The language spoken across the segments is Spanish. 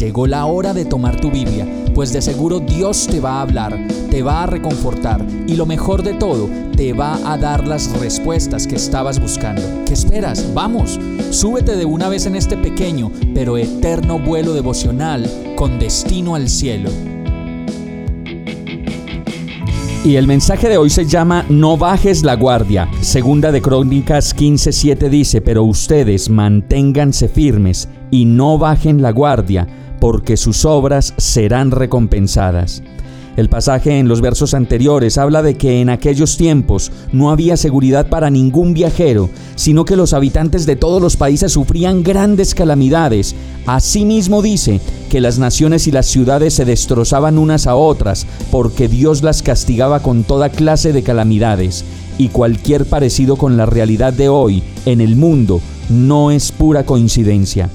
Llegó la hora de tomar tu Biblia, pues de seguro Dios te va a hablar, te va a reconfortar y lo mejor de todo, te va a dar las respuestas que estabas buscando. ¿Qué esperas? Vamos, súbete de una vez en este pequeño pero eterno vuelo devocional con destino al cielo. Y el mensaje de hoy se llama No bajes la guardia. Segunda de Crónicas 15:7 dice, pero ustedes manténganse firmes y no bajen la guardia porque sus obras serán recompensadas. El pasaje en los versos anteriores habla de que en aquellos tiempos no había seguridad para ningún viajero, sino que los habitantes de todos los países sufrían grandes calamidades. Asimismo dice que las naciones y las ciudades se destrozaban unas a otras, porque Dios las castigaba con toda clase de calamidades. Y cualquier parecido con la realidad de hoy en el mundo no es pura coincidencia.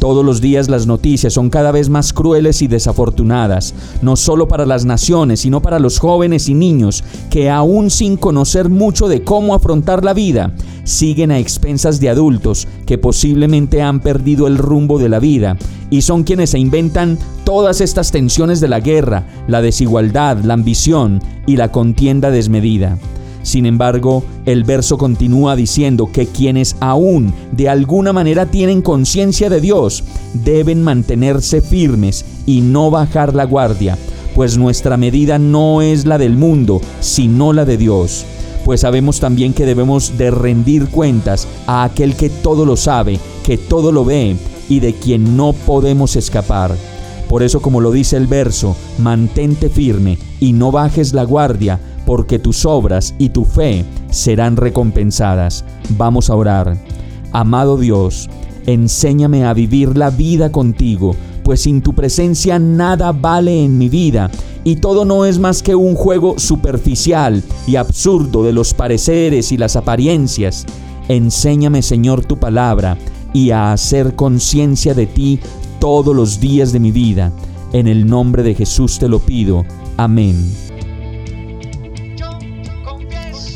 Todos los días las noticias son cada vez más crueles y desafortunadas, no solo para las naciones, sino para los jóvenes y niños que aún sin conocer mucho de cómo afrontar la vida, siguen a expensas de adultos que posiblemente han perdido el rumbo de la vida y son quienes se inventan todas estas tensiones de la guerra, la desigualdad, la ambición y la contienda desmedida. Sin embargo, el verso continúa diciendo que quienes aún de alguna manera tienen conciencia de Dios deben mantenerse firmes y no bajar la guardia, pues nuestra medida no es la del mundo, sino la de Dios. Pues sabemos también que debemos de rendir cuentas a aquel que todo lo sabe, que todo lo ve y de quien no podemos escapar. Por eso, como lo dice el verso, mantente firme y no bajes la guardia, porque tus obras y tu fe serán recompensadas. Vamos a orar. Amado Dios, enséñame a vivir la vida contigo, pues sin tu presencia nada vale en mi vida y todo no es más que un juego superficial y absurdo de los pareceres y las apariencias. Enséñame, Señor, tu palabra y a hacer conciencia de ti todos los días de mi vida. En el nombre de Jesús te lo pido. Amén.